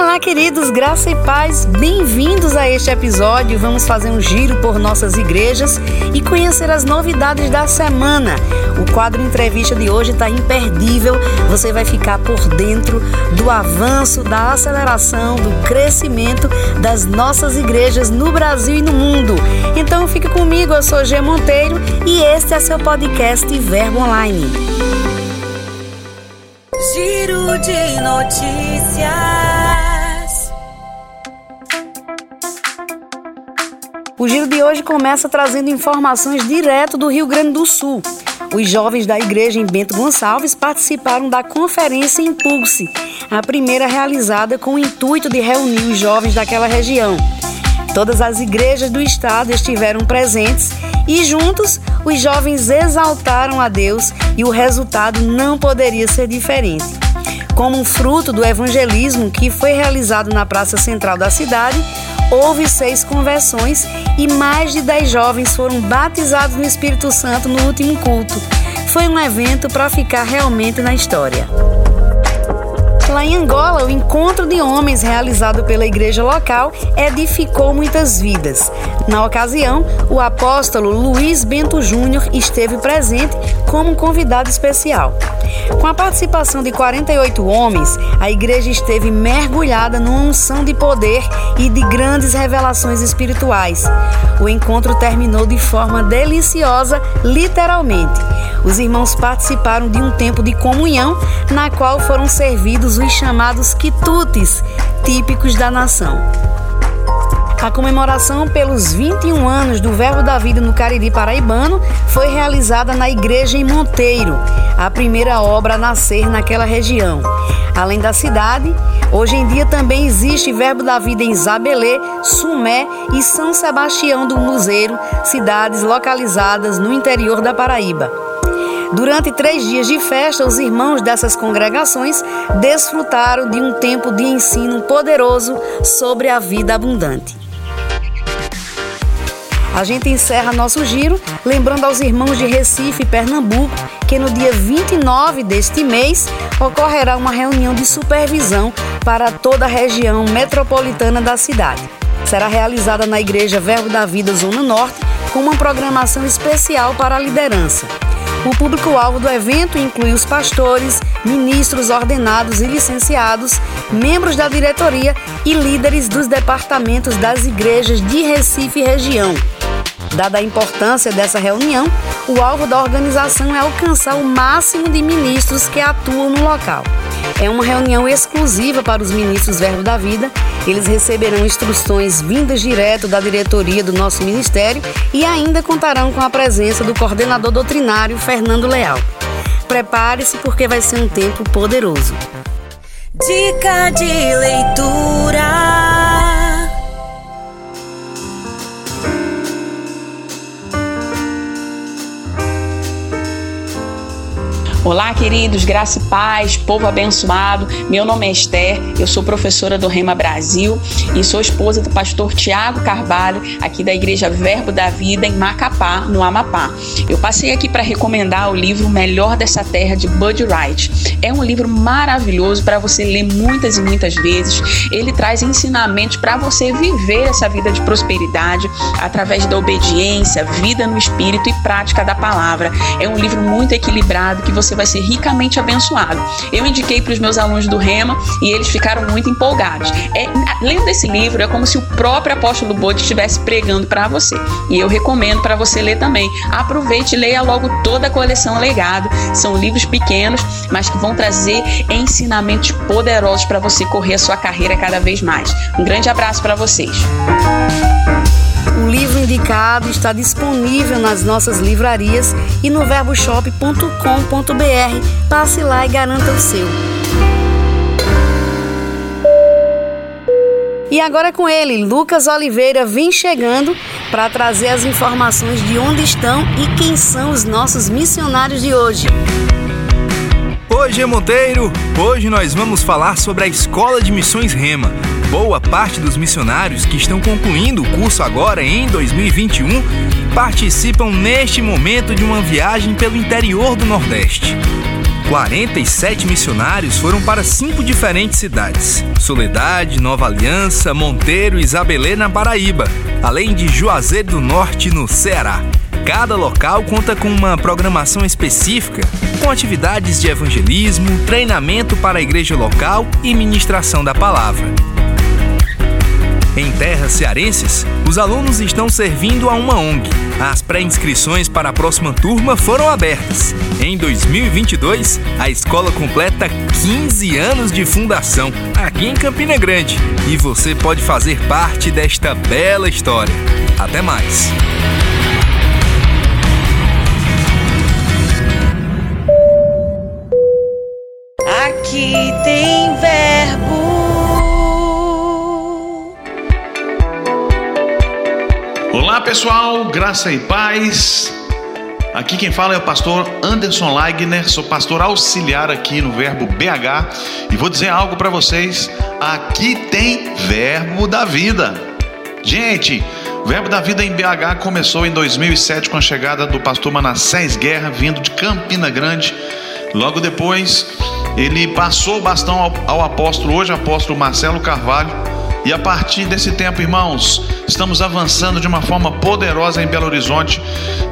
Olá, queridos, graça e paz, bem-vindos a este episódio. Vamos fazer um giro por nossas igrejas e conhecer as novidades da semana. O quadro entrevista de hoje está imperdível. Você vai ficar por dentro do avanço, da aceleração, do crescimento das nossas igrejas no Brasil e no mundo. Então fique comigo, eu sou G Monteiro e este é seu podcast Verbo Online. Giro de notícias. O giro de hoje começa trazendo informações direto do Rio Grande do Sul. Os jovens da igreja em Bento Gonçalves participaram da Conferência Impulse, a primeira realizada com o intuito de reunir os jovens daquela região. Todas as igrejas do estado estiveram presentes e juntos os jovens exaltaram a Deus e o resultado não poderia ser diferente. Como fruto do evangelismo que foi realizado na praça central da cidade, houve seis conversões e mais de dez jovens foram batizados no Espírito Santo no último culto. Foi um evento para ficar realmente na história. Lá em Angola, o encontro de homens realizado pela igreja local edificou muitas vidas. Na ocasião, o apóstolo Luiz Bento Júnior esteve presente como convidado especial. Com a participação de 48 homens, a igreja esteve mergulhada numa unção de poder e de grandes revelações espirituais. O encontro terminou de forma deliciosa, literalmente. Os irmãos participaram de um tempo de comunhão, na qual foram servidos os chamados quitutes, típicos da nação. A comemoração pelos 21 anos do Verbo da Vida no Cariri Paraibano foi realizada na Igreja em Monteiro, a primeira obra a nascer naquela região. Além da cidade, hoje em dia também existe Verbo da Vida em Zabelê, Sumé e São Sebastião do Museiro, cidades localizadas no interior da Paraíba. Durante três dias de festa, os irmãos dessas congregações desfrutaram de um tempo de ensino poderoso sobre a vida abundante. A gente encerra nosso giro lembrando aos irmãos de Recife e Pernambuco que no dia 29 deste mês ocorrerá uma reunião de supervisão para toda a região metropolitana da cidade. Será realizada na Igreja Verbo da Vida Zona Norte com uma programação especial para a liderança. O público-alvo do evento inclui os pastores, ministros ordenados e licenciados, membros da diretoria e líderes dos departamentos das igrejas de Recife e região. Dada a importância dessa reunião, o alvo da organização é alcançar o máximo de ministros que atuam no local. É uma reunião exclusiva para os ministros Verbo da Vida. Eles receberão instruções vindas direto da diretoria do nosso ministério e ainda contarão com a presença do coordenador doutrinário Fernando Leal. Prepare-se porque vai ser um tempo poderoso. Dica de leitura. Olá, queridos, graça e paz, povo abençoado. Meu nome é Esther, eu sou professora do Rema Brasil e sou esposa do pastor Tiago Carvalho, aqui da Igreja Verbo da Vida, em Macapá, no Amapá. Eu passei aqui para recomendar o livro Melhor dessa Terra, de Bud Wright. É um livro maravilhoso para você ler muitas e muitas vezes. Ele traz ensinamentos para você viver essa vida de prosperidade através da obediência, vida no espírito e prática da palavra. É um livro muito equilibrado que você vai ser ricamente abençoado. Eu indiquei para os meus alunos do Rema e eles ficaram muito empolgados. É, lendo esse livro é como se o próprio apóstolo Bode estivesse pregando para você. E eu recomendo para você ler também. Aproveite e leia logo toda a coleção Legado. São livros pequenos, mas que vão trazer ensinamentos poderosos para você correr a sua carreira cada vez mais. Um grande abraço para vocês. O livro indicado está disponível nas nossas livrarias e no verboshop.com.br. Passe lá e garanta o seu. E agora com ele, Lucas Oliveira vem chegando para trazer as informações de onde estão e quem são os nossos missionários de hoje. Hoje é Monteiro, hoje nós vamos falar sobre a Escola de Missões Rema Boa parte dos missionários que estão concluindo o curso agora em 2021 participam neste momento de uma viagem pelo interior do Nordeste. 47 missionários foram para cinco diferentes cidades: Soledade, Nova Aliança, Monteiro e Isabelê, na Paraíba, além de Juazeiro do Norte, no Ceará. Cada local conta com uma programação específica, com atividades de evangelismo, treinamento para a igreja local e ministração da palavra. Em terras cearenses, os alunos estão servindo a uma ONG. As pré-inscrições para a próxima turma foram abertas. Em 2022, a escola completa 15 anos de fundação aqui em Campina Grande e você pode fazer parte desta bela história. Até mais! Aqui tem Olá pessoal, graça e paz. Aqui quem fala é o pastor Anderson Leigner, sou pastor auxiliar aqui no Verbo BH e vou dizer algo para vocês. Aqui tem Verbo da Vida. Gente, o Verbo da Vida em BH começou em 2007 com a chegada do pastor Manassés Guerra, vindo de Campina Grande. Logo depois, ele passou o bastão ao, ao apóstolo, hoje apóstolo Marcelo Carvalho. E a partir desse tempo, irmãos, estamos avançando de uma forma poderosa em Belo Horizonte.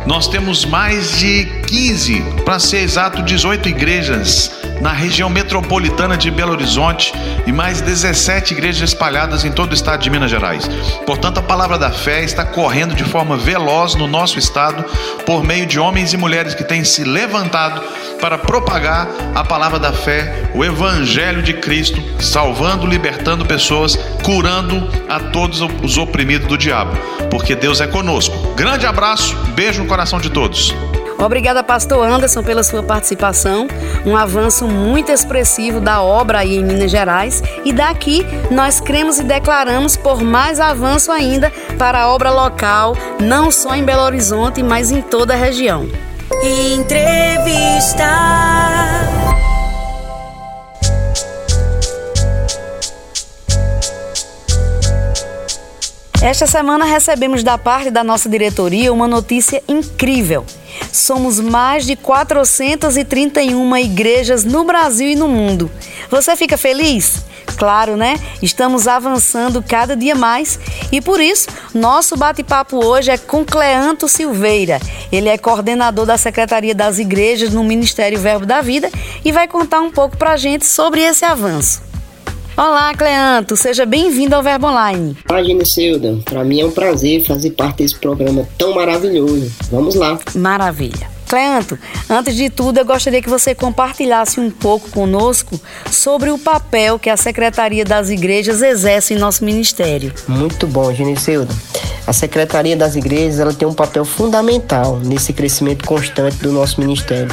Nós temos mais de 15, para ser exato, 18 igrejas na região metropolitana de Belo Horizonte e mais 17 igrejas espalhadas em todo o estado de Minas Gerais. Portanto, a palavra da fé está correndo de forma veloz no nosso estado por meio de homens e mulheres que têm se levantado para propagar a palavra da fé, o evangelho de Cristo, salvando, libertando pessoas, curando a todos os oprimidos do diabo, porque Deus é conosco. Grande abraço, beijo no coração de todos. Obrigada, pastor Anderson, pela sua participação. Um avanço muito expressivo da obra aí em Minas Gerais. E daqui nós cremos e declaramos por mais avanço ainda para a obra local, não só em Belo Horizonte, mas em toda a região. Entrevista. Esta semana recebemos da parte da nossa diretoria uma notícia incrível. Somos mais de 431 igrejas no Brasil e no mundo. Você fica feliz? Claro, né? Estamos avançando cada dia mais e por isso nosso bate-papo hoje é com Cleanto Silveira. Ele é coordenador da Secretaria das Igrejas no Ministério Verbo da Vida e vai contar um pouco pra gente sobre esse avanço. Olá, Cleanto, seja bem-vindo ao Verbo Online. Olá, Geniceuda. Para mim é um prazer fazer parte desse programa tão maravilhoso. Vamos lá. Maravilha. Cleanto, antes de tudo, eu gostaria que você compartilhasse um pouco conosco sobre o papel que a Secretaria das Igrejas exerce em nosso ministério. Muito bom, Geniceuda. A Secretaria das Igrejas ela tem um papel fundamental nesse crescimento constante do nosso ministério.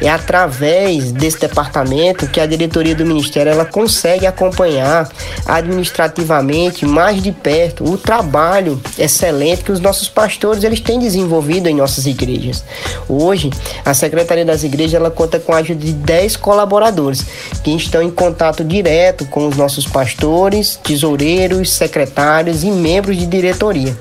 É através desse departamento que a diretoria do ministério ela consegue acompanhar administrativamente mais de perto o trabalho excelente que os nossos pastores eles têm desenvolvido em nossas igrejas. Hoje, a Secretaria das Igrejas ela conta com a ajuda de 10 colaboradores que estão em contato direto com os nossos pastores, tesoureiros, secretários e membros de diretoria.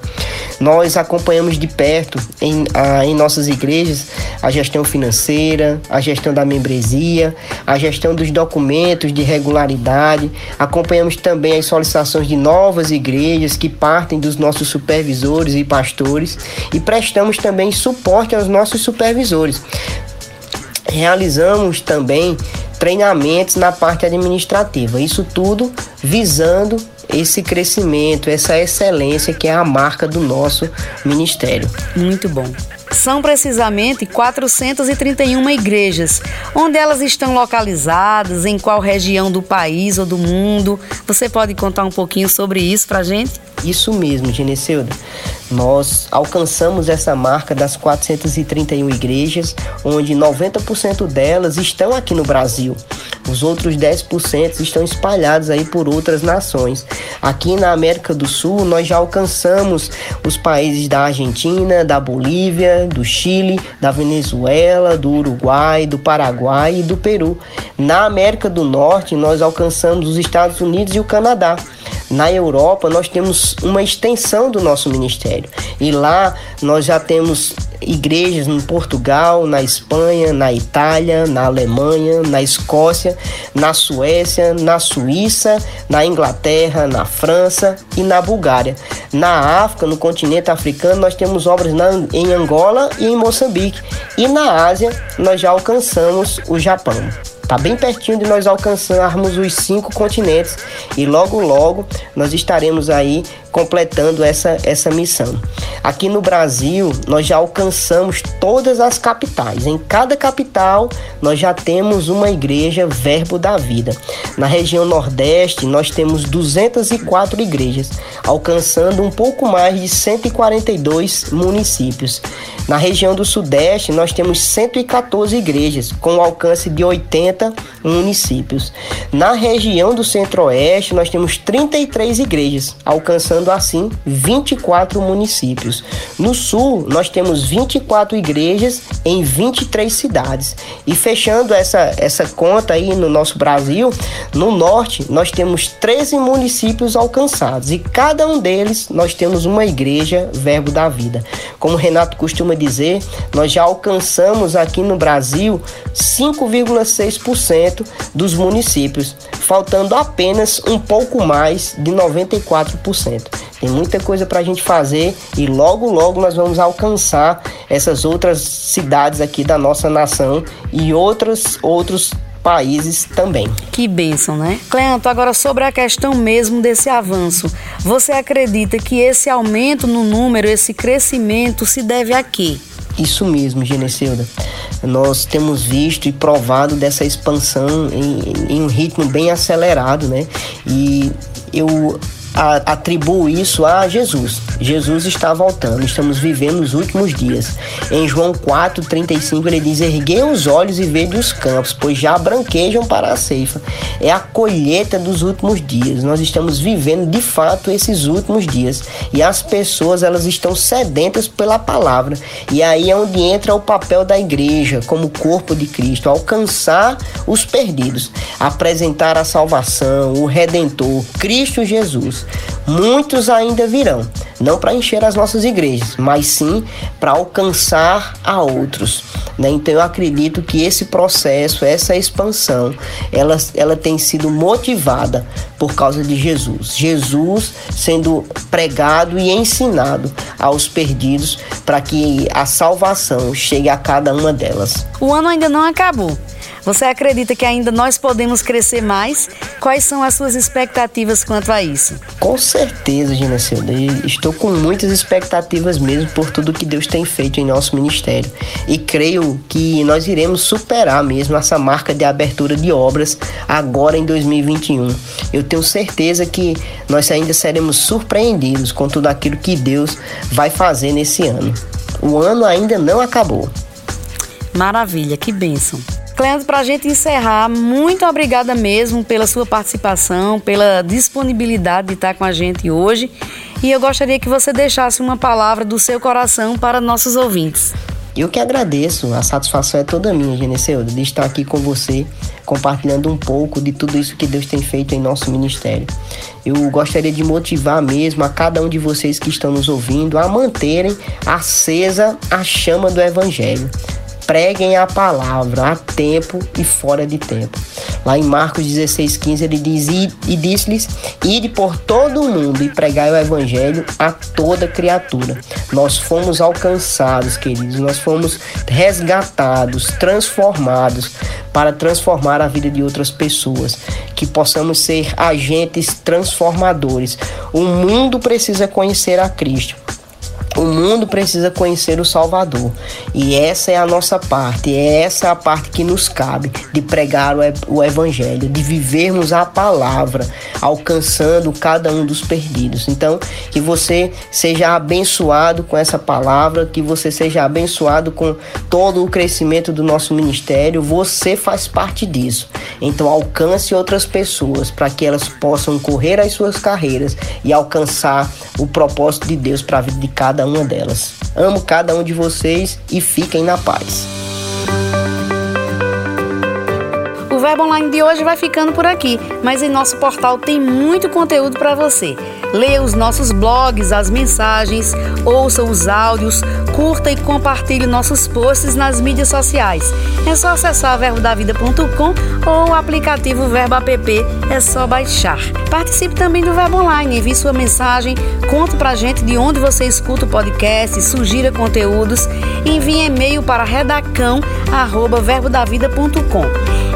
Nós acompanhamos de perto em, a, em nossas igrejas a gestão financeira, a gestão da membresia, a gestão dos documentos de regularidade. Acompanhamos também as solicitações de novas igrejas que partem dos nossos supervisores e pastores e prestamos também suporte aos nossos supervisores. Realizamos também treinamentos na parte administrativa. Isso tudo visando esse crescimento, essa excelência que é a marca do nosso ministério. Muito bom. São precisamente 431 igrejas. Onde elas estão localizadas, em qual região do país ou do mundo? Você pode contar um pouquinho sobre isso para gente? Isso mesmo, Geneceuda. Nós alcançamos essa marca das 431 igrejas, onde 90% delas estão aqui no Brasil. Os outros 10% estão espalhados aí por outras nações. Aqui na América do Sul, nós já alcançamos os países da Argentina, da Bolívia, do Chile, da Venezuela, do Uruguai, do Paraguai e do Peru. Na América do Norte, nós alcançamos os Estados Unidos e o Canadá. Na Europa, nós temos uma extensão do nosso ministério. E lá nós já temos igrejas em Portugal, na Espanha, na Itália, na Alemanha, na Escócia, na Suécia, na Suíça, na Inglaterra, na França e na Bulgária. Na África, no continente africano, nós temos obras na, em Angola e em Moçambique. E na Ásia, nós já alcançamos o Japão. Está bem pertinho de nós alcançarmos os cinco continentes e logo logo nós estaremos aí completando essa, essa missão. Aqui no Brasil, nós já alcançamos todas as capitais. Em cada capital, nós já temos uma igreja Verbo da Vida. Na região Nordeste, nós temos 204 igrejas, alcançando um pouco mais de 142 municípios. Na região do Sudeste, nós temos 114 igrejas, com alcance de 80 municípios. Na região do Centro-Oeste, nós temos 33 igrejas, alcançando assim 24 municípios. No Sul, nós temos 24 igrejas em 23 cidades. E fechando essa, essa conta aí no nosso Brasil, no Norte, nós temos 13 municípios alcançados e cada um deles nós temos uma igreja Verbo da Vida. Como Renato costuma dizer, nós já alcançamos aqui no Brasil 5,6% dos municípios, faltando apenas um pouco mais de 94%. Tem muita coisa para a gente fazer e logo, logo nós vamos alcançar essas outras cidades aqui da nossa nação e outros, outros países também. Que bênção, né? Cleanto, agora sobre a questão mesmo desse avanço, você acredita que esse aumento no número, esse crescimento se deve a quê? Isso mesmo, Geneceuda. Nós temos visto e provado dessa expansão em, em um ritmo bem acelerado, né? E eu atribuo isso a Jesus. Jesus está voltando, estamos vivendo os últimos dias. Em João 4,35 ele diz: Erguei os olhos e vede os campos, pois já branquejam para a ceifa. É a colheita dos últimos dias. Nós estamos vivendo de fato esses últimos dias. E as pessoas elas estão sedentas pela palavra. E aí é onde entra o papel da igreja, como corpo de Cristo, alcançar os perdidos, apresentar a salvação, o redentor, Cristo Jesus. Muitos ainda virão, não para encher as nossas igrejas, mas sim para alcançar a outros. Né? Então eu acredito que esse processo, essa expansão, ela, ela tem sido motivada por causa de Jesus. Jesus sendo pregado e ensinado aos perdidos para que a salvação chegue a cada uma delas. O ano ainda não acabou. Você acredita que ainda nós podemos crescer mais? Quais são as suas expectativas quanto a isso? Com certeza, Ginecilda. Estou com muitas expectativas mesmo por tudo que Deus tem feito em nosso ministério. E creio que nós iremos superar mesmo essa marca de abertura de obras agora em 2021. Eu tenho certeza que nós ainda seremos surpreendidos com tudo aquilo que Deus vai fazer nesse ano. O ano ainda não acabou. Maravilha, que bênção. Cleandro, para a gente encerrar, muito obrigada mesmo pela sua participação, pela disponibilidade de estar com a gente hoje. E eu gostaria que você deixasse uma palavra do seu coração para nossos ouvintes. Eu que agradeço, a satisfação é toda minha, Geneseuda, de estar aqui com você, compartilhando um pouco de tudo isso que Deus tem feito em nosso ministério. Eu gostaria de motivar mesmo a cada um de vocês que estão nos ouvindo a manterem acesa a chama do Evangelho preguem a palavra a tempo e fora de tempo. Lá em Marcos 16,15 ele diz: E, e disse-lhes: Ide por todo o mundo e pregai o evangelho a toda criatura. Nós fomos alcançados, queridos, nós fomos resgatados, transformados para transformar a vida de outras pessoas, que possamos ser agentes transformadores. O mundo precisa conhecer a Cristo. O mundo precisa conhecer o Salvador. E essa é a nossa parte, é essa a parte que nos cabe de pregar o Evangelho, de vivermos a palavra, alcançando cada um dos perdidos. Então, que você seja abençoado com essa palavra, que você seja abençoado com todo o crescimento do nosso ministério. Você faz parte disso. Então, alcance outras pessoas para que elas possam correr as suas carreiras e alcançar o propósito de Deus para a vida de cada cada uma delas. Amo cada um de vocês e fiquem na paz. O Verbo Online de hoje vai ficando por aqui, mas em nosso portal tem muito conteúdo para você. Leia os nossos blogs, as mensagens, ouça os áudios, curta e compartilhe nossos posts nas mídias sociais. É só acessar verbodavida.com ou o aplicativo Verbo App, é só baixar. Participe também do Verbo Online, envie sua mensagem, conte pra gente de onde você escuta o podcast, sugira conteúdos, envie e-mail para redacão@verbodavida.com.